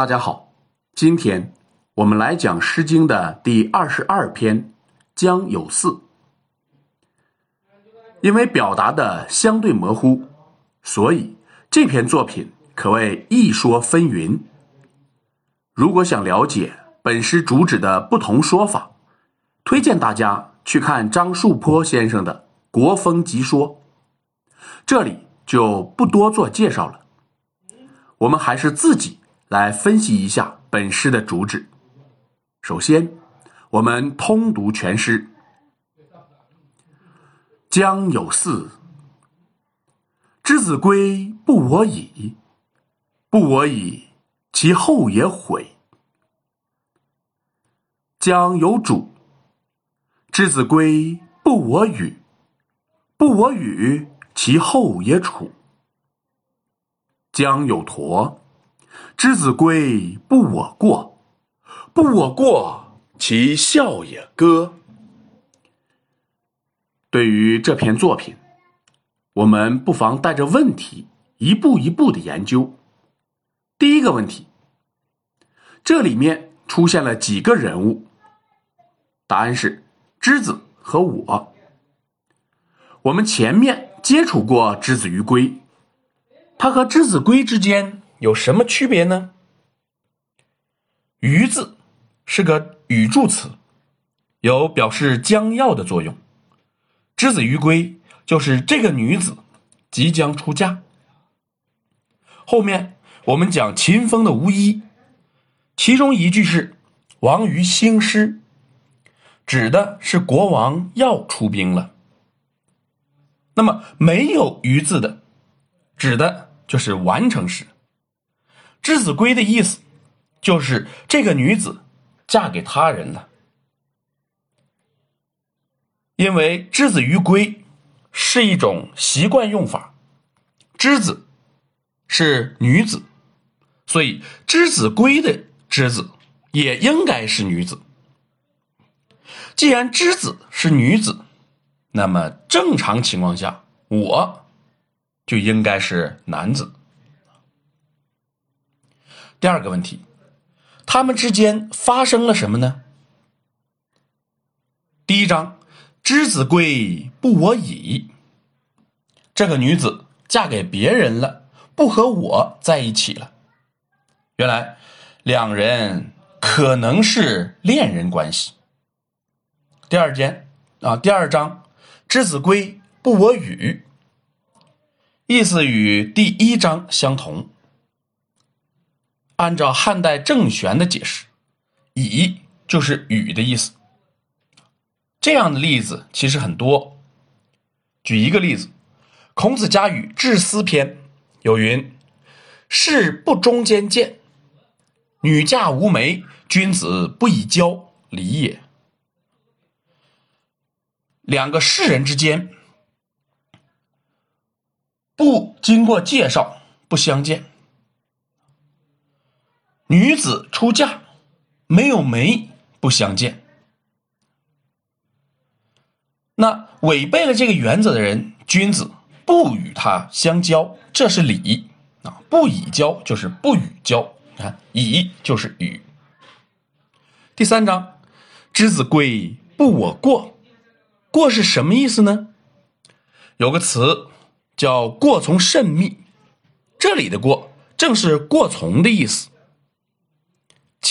大家好，今天我们来讲《诗经》的第二十二篇《将有四》。因为表达的相对模糊，所以这篇作品可谓一说纷纭。如果想了解本诗主旨的不同说法，推荐大家去看张树坡先生的《国风集说》，这里就不多做介绍了。我们还是自己来分析一下本诗的主旨。首先，我们通读全诗。将有四，之子归不我已，不我已，其后也悔。将有主，之子归不我与，不我与，其后也处。将有驼，之子归不我过，不我过，其笑也歌。对于这篇作品，我们不妨带着问题一步一步的研究。第一个问题，这里面出现了几个人物？答案是之子和我。我们前面接触过之子于归，他和之子归之间有什么区别呢？于字是个语助词，有表示将要的作用。之子于归，就是这个女子即将出嫁。后面我们讲秦风的无衣，其中一句是“王于兴师”，指的是国王要出兵了。那么没有“于”字的，指的就是完成时。之子归的意思，就是这个女子嫁给他人了。因为之子于归是一种习惯用法，之子是女子，所以之子归的之子也应该是女子。既然之子是女子，那么正常情况下，我就应该是男子。第二个问题，他们之间发生了什么呢？第一章。之子归不我已，这个女子嫁给别人了，不和我在一起了。原来两人可能是恋人关系。第二间啊，第二章之子归不我与，意思与第一章相同。按照汉代郑玄的解释，以就是与的意思。这样的例子其实很多。举一个例子，孔子家语《致思篇》有云：“士不中间见，女嫁无媒，君子不以交礼也。”两个士人之间不经过介绍不相见，女子出嫁没有媒不相见。那违背了这个原则的人，君子不与他相交，这是礼啊。不以交就是不与交，看以就是与。第三章，之子归不我过，过是什么意思呢？有个词叫过从甚密，这里的过正是过从的意思。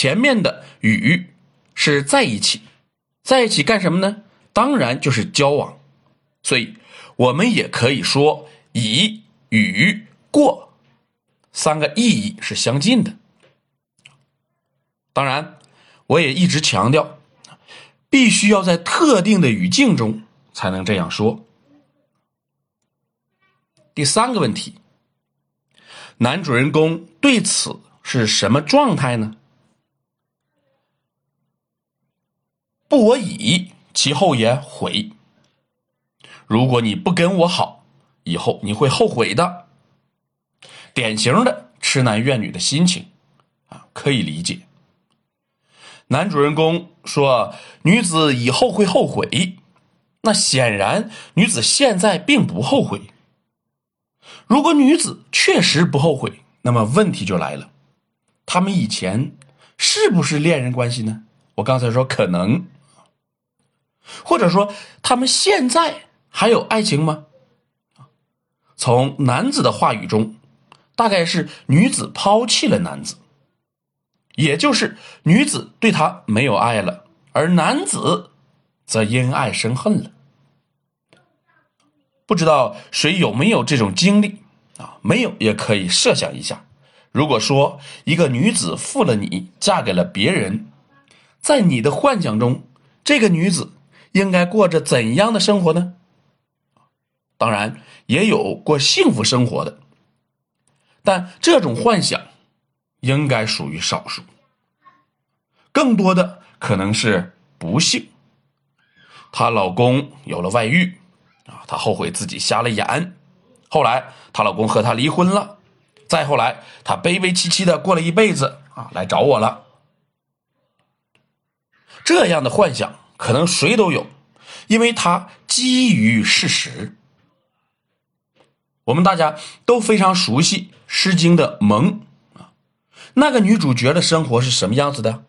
前面的与是在一起，在一起干什么呢？当然就是交往，所以我们也可以说以与过三个意义是相近的。当然，我也一直强调，必须要在特定的语境中才能这样说。第三个问题，男主人公对此是什么状态呢？不我已。其后也悔。如果你不跟我好，以后你会后悔的。典型的痴男怨女的心情啊，可以理解。男主人公说女子以后会后悔，那显然女子现在并不后悔。如果女子确实不后悔，那么问题就来了：他们以前是不是恋人关系呢？我刚才说可能，或者说他们现在还有爱情吗？从男子的话语中，大概是女子抛弃了男子，也就是女子对他没有爱了，而男子则因爱生恨了。不知道谁有没有这种经历啊？没有也可以设想一下，如果说一个女子负了你，嫁给了别人，在你的幻想中，这个女子应该过着怎样的生活呢？当然，也有过幸福生活的，但这种幻想应该属于少数，更多的可能是不幸。她老公有了外遇。啊，她后悔自己瞎了眼，后来她老公和她离婚了，再后来她悲悲戚戚的过了一辈子啊，来找我了。这样的幻想可能谁都有，因为它基于事实。我们大家都非常熟悉《诗经》的《蒙》啊，那个女主角的生活是什么样子的？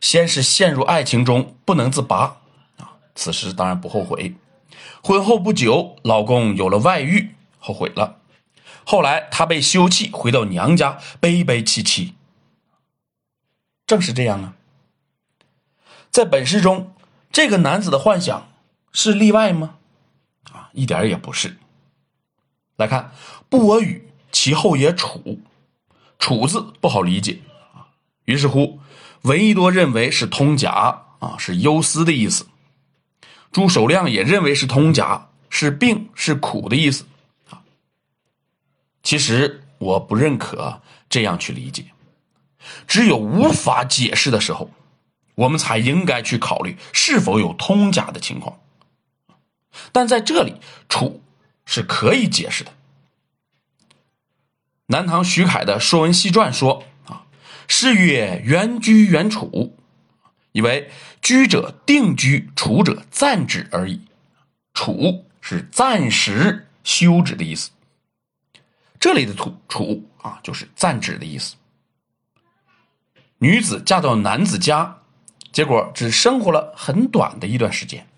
先是陷入爱情中不能自拔啊，此时当然不后悔。婚后不久，老公有了外遇，后悔了。后来她被休弃，回到娘家，悲悲戚戚。正是这样啊。在本诗中，这个男子的幻想是例外吗？啊，一点也不是。来看“不我与”，其后也“楚”，“楚”字不好理解啊。于是乎，闻一多认为是通假啊，是忧思的意思。朱守亮也认为是通假，是病是苦的意思，啊，其实我不认可这样去理解，只有无法解释的时候，我们才应该去考虑是否有通假的情况。但在这里，楚是可以解释的。南唐徐凯的《说文系传》说：“啊，是曰‘原居原楚’。”以为居者定居，处者暂止而已。楚是暂时休止的意思。这里的楚’‘楚啊，就是暂止的意思。女子嫁到男子家，结果只生活了很短的一段时间。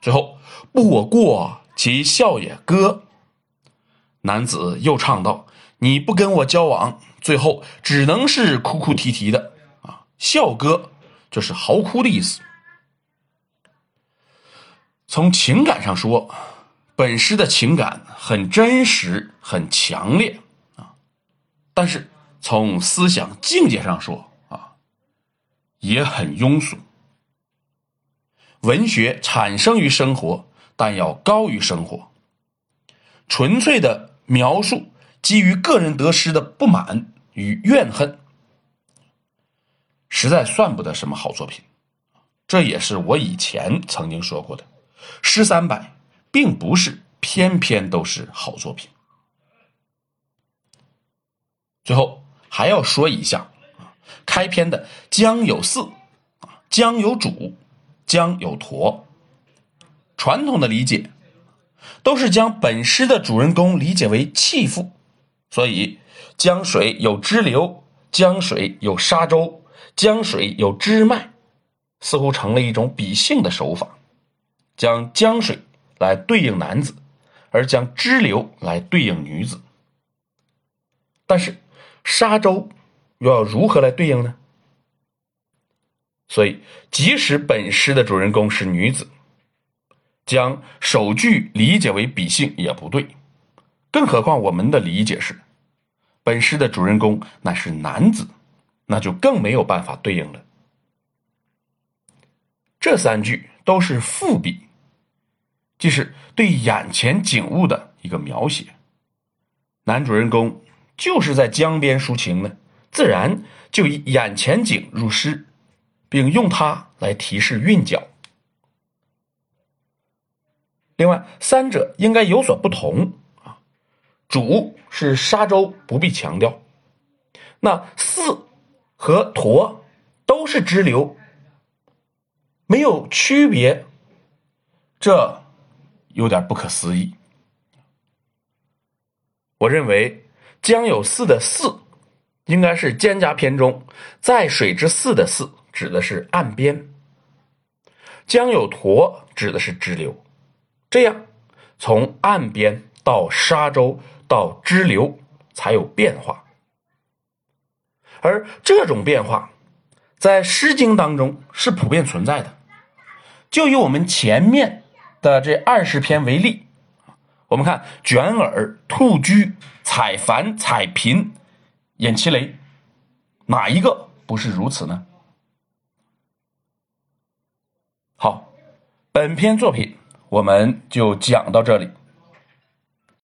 最后，不我过，其笑也歌。男子又唱道：“你不跟我交往，最后只能是哭哭啼啼的啊。”笑歌就是嚎哭的意思。从情感上说，本诗的情感很真实、很强烈啊。但是从思想境界上说，也很庸俗。文学产生于生活，但要高于生活。纯粹的描述基于个人得失的不满与怨恨。实在算不得什么好作品，这也是我以前曾经说过的。诗三百，并不是篇篇都是好作品。最后还要说一下，开篇的“江有四”，啊，“江有主”，“江有驼”，传统的理解都是将本诗的主人公理解为弃妇，所以江水有支流，江水有沙洲。江水有支脉，似乎成了一种比性的手法，将江水来对应男子，而将支流来对应女子。但是沙洲又要如何来对应呢？所以，即使本诗的主人公是女子，将首句理解为比性也不对。更何况我们的理解是，本诗的主人公乃是男子。那就更没有办法对应了。这三句都是赋笔，即是对眼前景物的一个描写。男主人公就是在江边抒情呢，自然就以眼前景入诗，并用它来提示韵脚。另外，三者应该有所不同啊。主是沙洲，不必强调。那四。和驼都是支流，没有区别，这有点不可思议。我认为“江有四”的“四”，应该是《蒹葭篇》中“在水之涘”的“涘”指的是岸边，“江有沱”指的是支流。这样，从岸边到沙洲到支流才有变化，而这种变化在《诗经》当中是普遍存在的。就以我们前面的这二十篇为例，我们看“卷耳”“兔居”“采繁”“采萍”“演齐雷”，哪一个不是如此呢？好，本篇作品。我们就讲到这里。